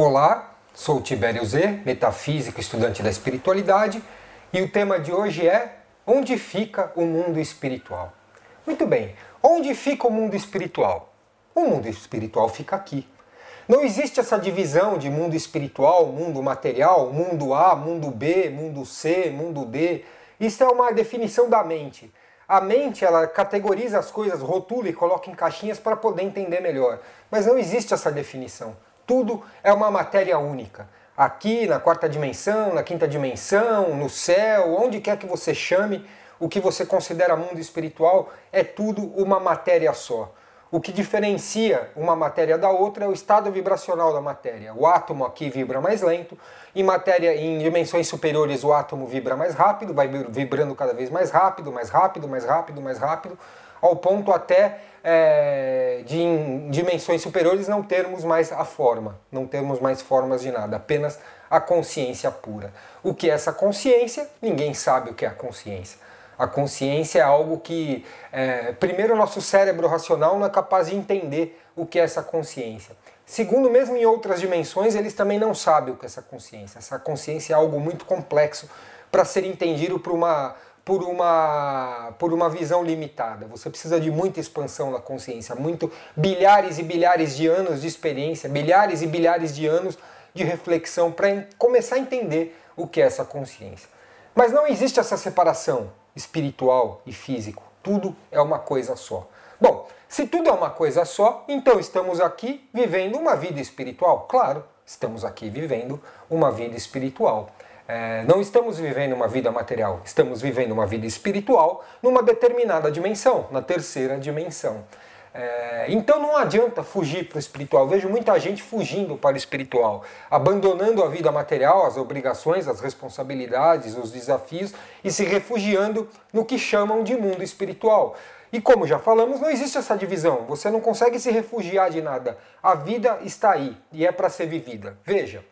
Olá, sou Tibério Z, metafísico, estudante da espiritualidade, e o tema de hoje é Onde fica o mundo espiritual? Muito bem, onde fica o mundo espiritual? O mundo espiritual fica aqui. Não existe essa divisão de mundo espiritual, mundo material, mundo A, mundo B, mundo C, mundo D. Isso é uma definição da mente. A mente ela categoriza as coisas, rotula e coloca em caixinhas para poder entender melhor. Mas não existe essa definição. Tudo é uma matéria única. Aqui, na quarta dimensão, na quinta dimensão, no céu, onde quer que você chame, o que você considera mundo espiritual é tudo uma matéria só. O que diferencia uma matéria da outra é o estado vibracional da matéria. O átomo aqui vibra mais lento, em matéria em dimensões superiores o átomo vibra mais rápido, vai vibrando cada vez mais rápido, mais rápido, mais rápido, mais rápido, ao ponto até é, de em dimensões superiores não termos mais a forma, não termos mais formas de nada, apenas a consciência pura. O que é essa consciência? Ninguém sabe o que é a consciência. A consciência é algo que, é, primeiro, o nosso cérebro racional não é capaz de entender o que é essa consciência. Segundo, mesmo em outras dimensões, eles também não sabem o que é essa consciência. Essa consciência é algo muito complexo para ser entendido por uma por uma, por uma visão limitada. Você precisa de muita expansão da consciência, muito bilhares e bilhares de anos de experiência, bilhares e bilhares de anos de reflexão para começar a entender o que é essa consciência. Mas não existe essa separação espiritual e físico. Tudo é uma coisa só. Bom, se tudo é uma coisa só, então estamos aqui vivendo uma vida espiritual? Claro, estamos aqui vivendo uma vida espiritual. É, não estamos vivendo uma vida material, estamos vivendo uma vida espiritual numa determinada dimensão, na terceira dimensão. É, então não adianta fugir para o espiritual. Vejo muita gente fugindo para o espiritual, abandonando a vida material, as obrigações, as responsabilidades, os desafios e se refugiando no que chamam de mundo espiritual. E como já falamos, não existe essa divisão. Você não consegue se refugiar de nada. A vida está aí e é para ser vivida. Veja.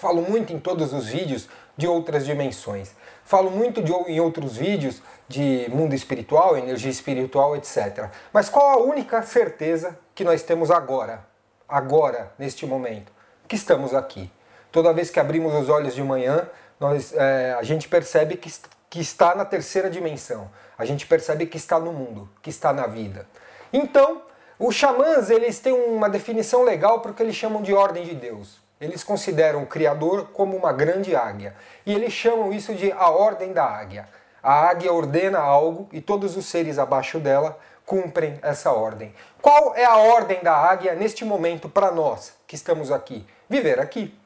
Falo muito em todos os vídeos de outras dimensões. Falo muito de, em outros vídeos de mundo espiritual, energia espiritual, etc. Mas qual a única certeza que nós temos agora? Agora, neste momento, que estamos aqui. Toda vez que abrimos os olhos de manhã, nós, é, a gente percebe que, que está na terceira dimensão. A gente percebe que está no mundo, que está na vida. Então, os xamãs eles têm uma definição legal para o que eles chamam de ordem de Deus. Eles consideram o Criador como uma grande águia. E eles chamam isso de a ordem da águia. A águia ordena algo e todos os seres abaixo dela cumprem essa ordem. Qual é a ordem da águia neste momento para nós que estamos aqui? Viver aqui.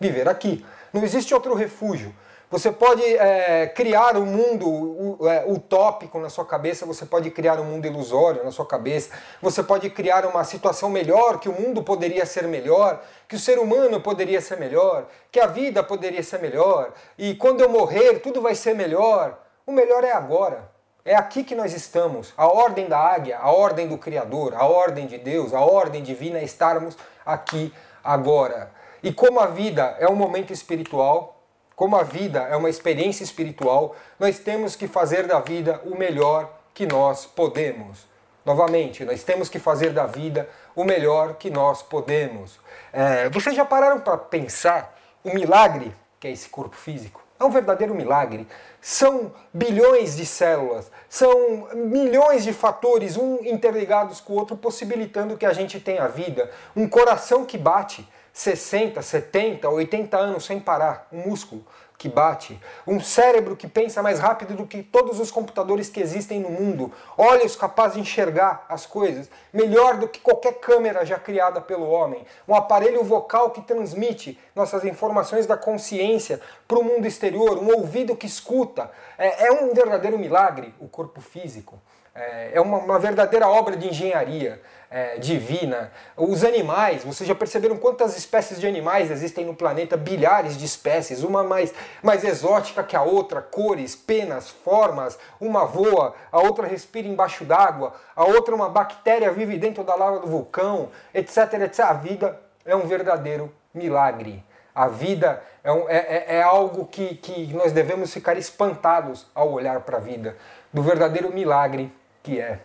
Viver aqui. Não existe outro refúgio. Você pode é, criar um mundo é, utópico na sua cabeça, você pode criar um mundo ilusório na sua cabeça, você pode criar uma situação melhor, que o mundo poderia ser melhor, que o ser humano poderia ser melhor, que a vida poderia ser melhor, e quando eu morrer tudo vai ser melhor. O melhor é agora. É aqui que nós estamos. A ordem da águia, a ordem do Criador, a ordem de Deus, a ordem divina é estarmos aqui agora. E como a vida é um momento espiritual, como a vida é uma experiência espiritual, nós temos que fazer da vida o melhor que nós podemos. Novamente, nós temos que fazer da vida o melhor que nós podemos. É, vocês já pararam para pensar o milagre que é esse corpo físico? É um verdadeiro milagre. São bilhões de células, são milhões de fatores, um interligados com o outro, possibilitando que a gente tenha vida. Um coração que bate, 60, 70, 80 anos sem parar, um músculo que bate, um cérebro que pensa mais rápido do que todos os computadores que existem no mundo, olhos capazes de enxergar as coisas melhor do que qualquer câmera já criada pelo homem, um aparelho vocal que transmite nossas informações da consciência para o mundo exterior, um ouvido que escuta. É, é um verdadeiro milagre o corpo físico. É, é uma, uma verdadeira obra de engenharia é, divina. Os animais, vocês já perceberam quantas espécies de animais existem no planeta? Bilhares de espécies, uma mais, mais exótica que a outra, cores, penas, formas. Uma voa, a outra respira embaixo d'água, a outra uma bactéria vive dentro da lava do vulcão, etc, etc. A vida é um verdadeiro milagre. A vida é, um, é, é, é algo que, que nós devemos ficar espantados ao olhar para a vida, do verdadeiro milagre que é.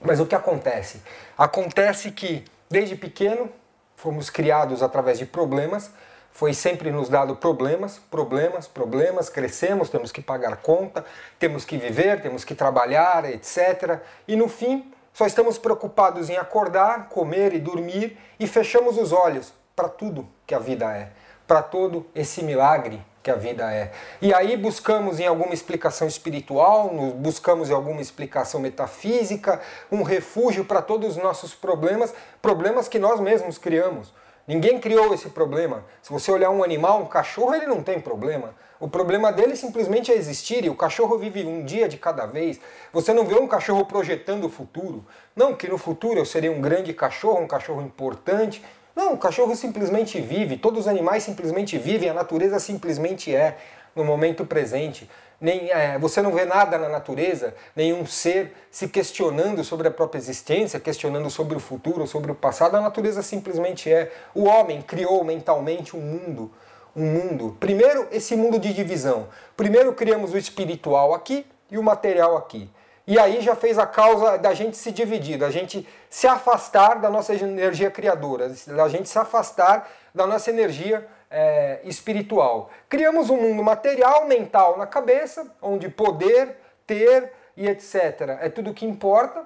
Mas o que acontece? Acontece que, desde pequeno, fomos criados através de problemas, foi sempre nos dado problemas, problemas, problemas, crescemos, temos que pagar conta, temos que viver, temos que trabalhar, etc. E no fim, só estamos preocupados em acordar, comer e dormir e fechamos os olhos para tudo que a vida é, para todo esse milagre que a vida é. E aí buscamos em alguma explicação espiritual, buscamos em alguma explicação metafísica, um refúgio para todos os nossos problemas, problemas que nós mesmos criamos. Ninguém criou esse problema. Se você olhar um animal, um cachorro, ele não tem problema. O problema dele simplesmente é existir e o cachorro vive um dia de cada vez. Você não vê um cachorro projetando o futuro. Não, que no futuro eu seria um grande cachorro, um cachorro importante. Não, o cachorro simplesmente vive, todos os animais simplesmente vivem, a natureza simplesmente é no momento presente. Nem, é, você não vê nada na natureza, nenhum ser se questionando sobre a própria existência, questionando sobre o futuro, sobre o passado. A natureza simplesmente é. O homem criou mentalmente um mundo um mundo. Primeiro, esse mundo de divisão. Primeiro criamos o espiritual aqui e o material aqui. E aí já fez a causa da gente se dividir, da gente se afastar da nossa energia criadora, da gente se afastar da nossa energia é, espiritual. Criamos um mundo material, mental na cabeça, onde poder, ter e etc. é tudo que importa,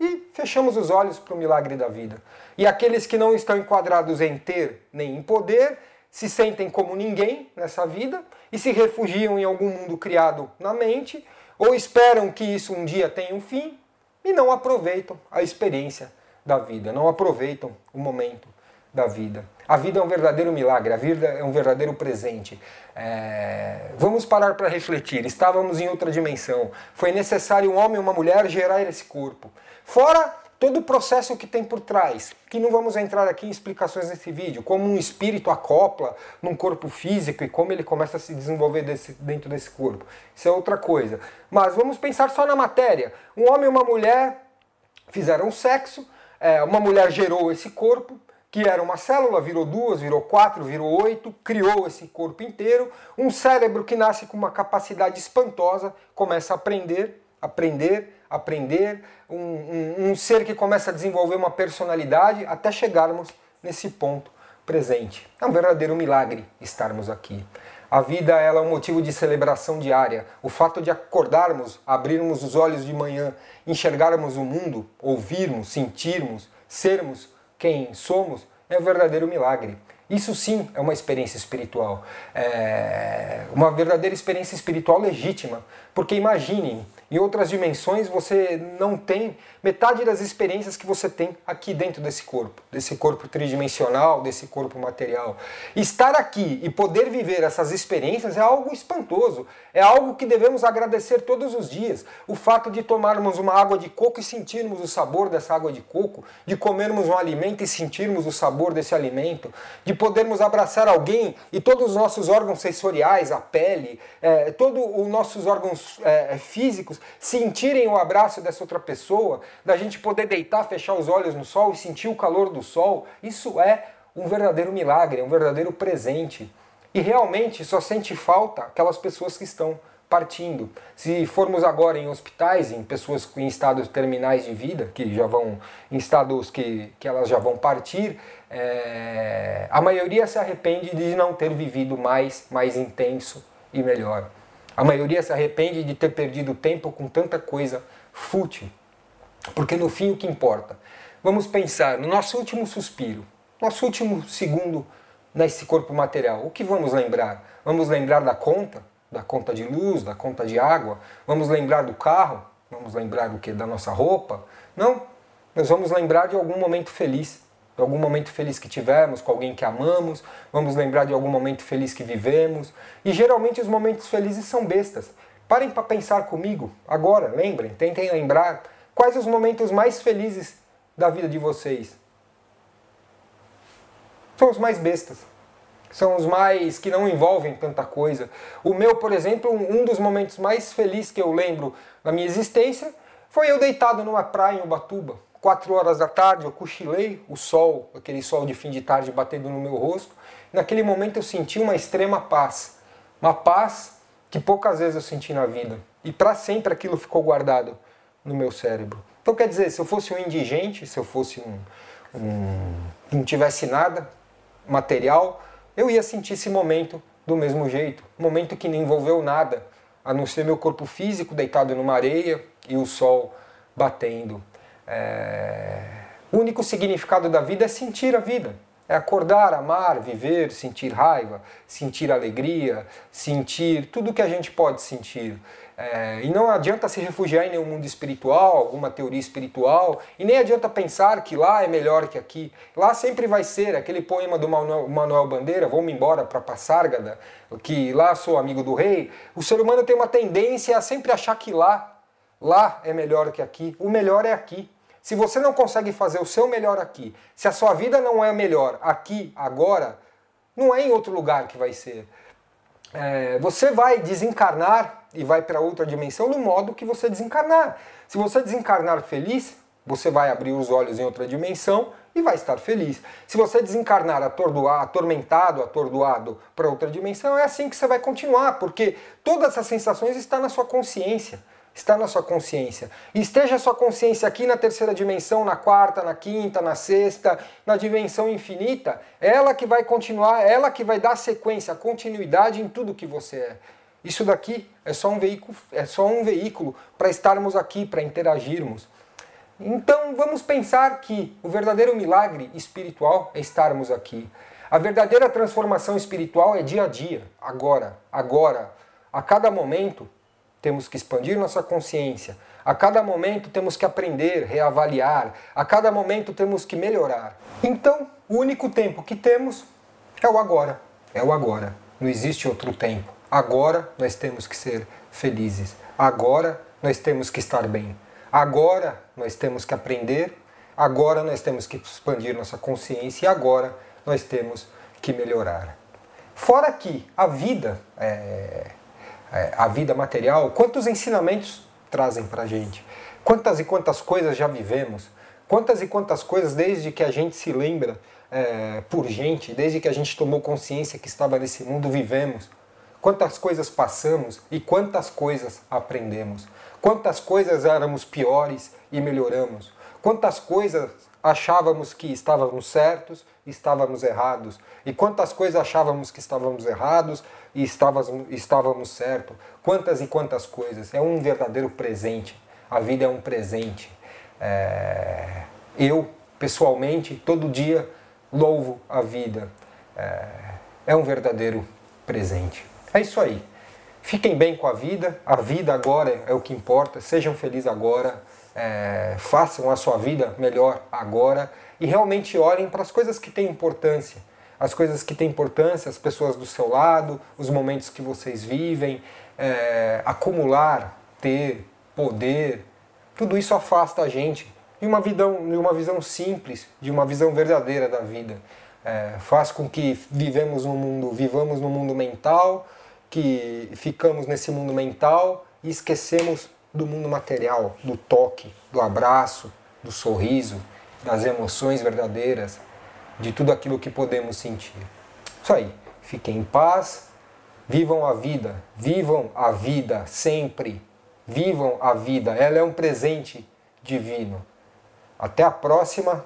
e fechamos os olhos para o milagre da vida. E aqueles que não estão enquadrados em ter nem em poder se sentem como ninguém nessa vida e se refugiam em algum mundo criado na mente, ou esperam que isso um dia tenha um fim e não aproveitam a experiência da vida, não aproveitam o momento da vida. A vida é um verdadeiro milagre, a vida é um verdadeiro presente. É... Vamos parar para refletir. Estávamos em outra dimensão. Foi necessário um homem e uma mulher gerar esse corpo. Fora todo o processo que tem por trás, que não vamos entrar aqui em explicações nesse vídeo, como um espírito acopla num corpo físico e como ele começa a se desenvolver desse, dentro desse corpo. Isso é outra coisa. Mas vamos pensar só na matéria. Um homem e uma mulher fizeram sexo, é, uma mulher gerou esse corpo, que era uma célula, virou duas, virou quatro, virou oito, criou esse corpo inteiro. Um cérebro que nasce com uma capacidade espantosa, começa a aprender, aprender, aprender, um, um, um ser que começa a desenvolver uma personalidade até chegarmos nesse ponto presente. É um verdadeiro milagre estarmos aqui. A vida ela é um motivo de celebração diária. O fato de acordarmos, abrirmos os olhos de manhã, enxergarmos o mundo, ouvirmos, sentirmos, sermos quem somos, é um verdadeiro milagre. Isso sim é uma experiência espiritual, é uma verdadeira experiência espiritual legítima, porque imaginem em outras dimensões você não tem metade das experiências que você tem aqui dentro desse corpo, desse corpo tridimensional, desse corpo material. Estar aqui e poder viver essas experiências é algo espantoso, é algo que devemos agradecer todos os dias. O fato de tomarmos uma água de coco e sentirmos o sabor dessa água de coco, de comermos um alimento e sentirmos o sabor desse alimento, de podermos abraçar alguém e todos os nossos órgãos sensoriais, a pele, é, todos os nossos órgãos é, físicos sentirem o abraço dessa outra pessoa, da gente poder deitar, fechar os olhos no sol e sentir o calor do sol, isso é um verdadeiro milagre, é um verdadeiro presente. E realmente só sente falta aquelas pessoas que estão partindo. Se formos agora em hospitais, em pessoas em estados terminais de vida, que já vão em estados que, que elas já vão partir, é, a maioria se arrepende de não ter vivido mais, mais intenso e melhor. A maioria se arrepende de ter perdido tempo com tanta coisa fútil. Porque no fim o que importa? Vamos pensar no nosso último suspiro, nosso último segundo nesse corpo material. O que vamos lembrar? Vamos lembrar da conta, da conta de luz, da conta de água? Vamos lembrar do carro? Vamos lembrar do que? Da nossa roupa? Não. Nós vamos lembrar de algum momento feliz de algum momento feliz que tivemos com alguém que amamos, vamos lembrar de algum momento feliz que vivemos. E geralmente os momentos felizes são bestas. Parem para pensar comigo agora, lembrem, tentem lembrar quais os momentos mais felizes da vida de vocês. São os mais bestas. São os mais que não envolvem tanta coisa. O meu, por exemplo, um dos momentos mais felizes que eu lembro da minha existência foi eu deitado numa praia em Ubatuba Quatro horas da tarde eu cochilei, o sol, aquele sol de fim de tarde batendo no meu rosto. Naquele momento eu senti uma extrema paz. Uma paz que poucas vezes eu senti na vida. E para sempre aquilo ficou guardado no meu cérebro. Então quer dizer, se eu fosse um indigente, se eu fosse um, hum, não tivesse nada material, eu ia sentir esse momento do mesmo jeito. Um momento que não envolveu nada, a não ser meu corpo físico deitado numa areia e o sol batendo. É... O único significado da vida é sentir a vida. É acordar, amar, viver, sentir raiva, sentir alegria, sentir tudo que a gente pode sentir. É, e não adianta se refugiar em nenhum mundo espiritual, alguma teoria espiritual, e nem adianta pensar que lá é melhor que aqui. Lá sempre vai ser aquele poema do Manuel, Bandeira, Vou-me embora para Passárgada, que lá sou amigo do rei. O ser humano tem uma tendência a sempre achar que lá, lá é melhor que aqui. O melhor é aqui. Se você não consegue fazer o seu melhor aqui, se a sua vida não é melhor aqui, agora, não é em outro lugar que vai ser. É, você vai desencarnar e vai para outra dimensão no modo que você desencarnar. Se você desencarnar feliz, você vai abrir os olhos em outra dimensão e vai estar feliz. Se você desencarnar atormentado, atordoado para outra dimensão, é assim que você vai continuar, porque todas essas sensações estão na sua consciência está na sua consciência. Esteja a sua consciência aqui na terceira dimensão, na quarta, na quinta, na sexta, na dimensão infinita, ela que vai continuar, ela que vai dar sequência, continuidade em tudo que você é. Isso daqui é só um veículo, é só um veículo para estarmos aqui, para interagirmos. Então vamos pensar que o verdadeiro milagre espiritual é estarmos aqui. A verdadeira transformação espiritual é dia a dia, agora, agora, a cada momento temos que expandir nossa consciência. A cada momento temos que aprender, reavaliar. A cada momento temos que melhorar. Então, o único tempo que temos é o agora. É o agora. Não existe outro tempo. Agora nós temos que ser felizes. Agora nós temos que estar bem. Agora nós temos que aprender. Agora nós temos que expandir nossa consciência. E agora nós temos que melhorar. Fora que a vida é é, a vida material, quantos ensinamentos trazem para a gente? Quantas e quantas coisas já vivemos? Quantas e quantas coisas, desde que a gente se lembra é, por gente, desde que a gente tomou consciência que estava nesse mundo, vivemos? Quantas coisas passamos e quantas coisas aprendemos? Quantas coisas éramos piores e melhoramos? Quantas coisas achávamos que estávamos certos estávamos errados? E quantas coisas achávamos que estávamos errados e estávamos, estávamos certos? Quantas e quantas coisas? É um verdadeiro presente. A vida é um presente. É... Eu, pessoalmente, todo dia louvo a vida. É... é um verdadeiro presente. É isso aí. Fiquem bem com a vida. A vida agora é o que importa. Sejam felizes agora é, façam a sua vida melhor agora e realmente olhem para as coisas que têm importância. As coisas que têm importância, as pessoas do seu lado, os momentos que vocês vivem, é, acumular, ter, poder, tudo isso afasta a gente de uma, vidão, de uma visão simples, de uma visão verdadeira da vida. É, faz com que vivemos no mundo, vivamos no mundo mental, que ficamos nesse mundo mental e esquecemos do mundo material, do toque, do abraço, do sorriso, das emoções verdadeiras, de tudo aquilo que podemos sentir. Isso aí. Fiquem em paz, vivam a vida, vivam a vida sempre. Vivam a vida, ela é um presente divino. Até a próxima